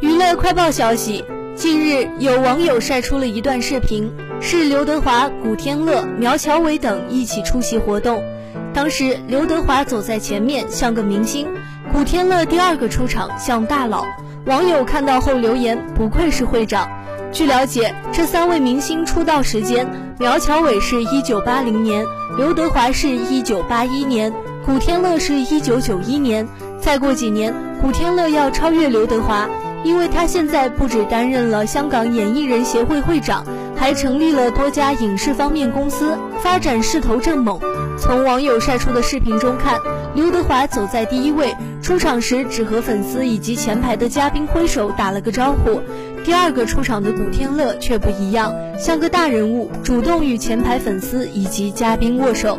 娱乐快报消息：近日，有网友晒出了一段视频，是刘德华、古天乐、苗侨伟等一起出席活动。当时，刘德华走在前面，像个明星；古天乐第二个出场，像大佬。网友看到后留言：“不愧是会长。”据了解，这三位明星出道时间，苗侨伟是一九八零年，刘德华是一九八一年，古天乐是一九九一年。再过几年，古天乐要超越刘德华。因为他现在不止担任了香港演艺人协会会长，还成立了多家影视方面公司，发展势头正猛。从网友晒出的视频中看，刘德华走在第一位，出场时只和粉丝以及前排的嘉宾挥手打了个招呼。第二个出场的古天乐却不一样，像个大人物，主动与前排粉丝以及嘉宾握手。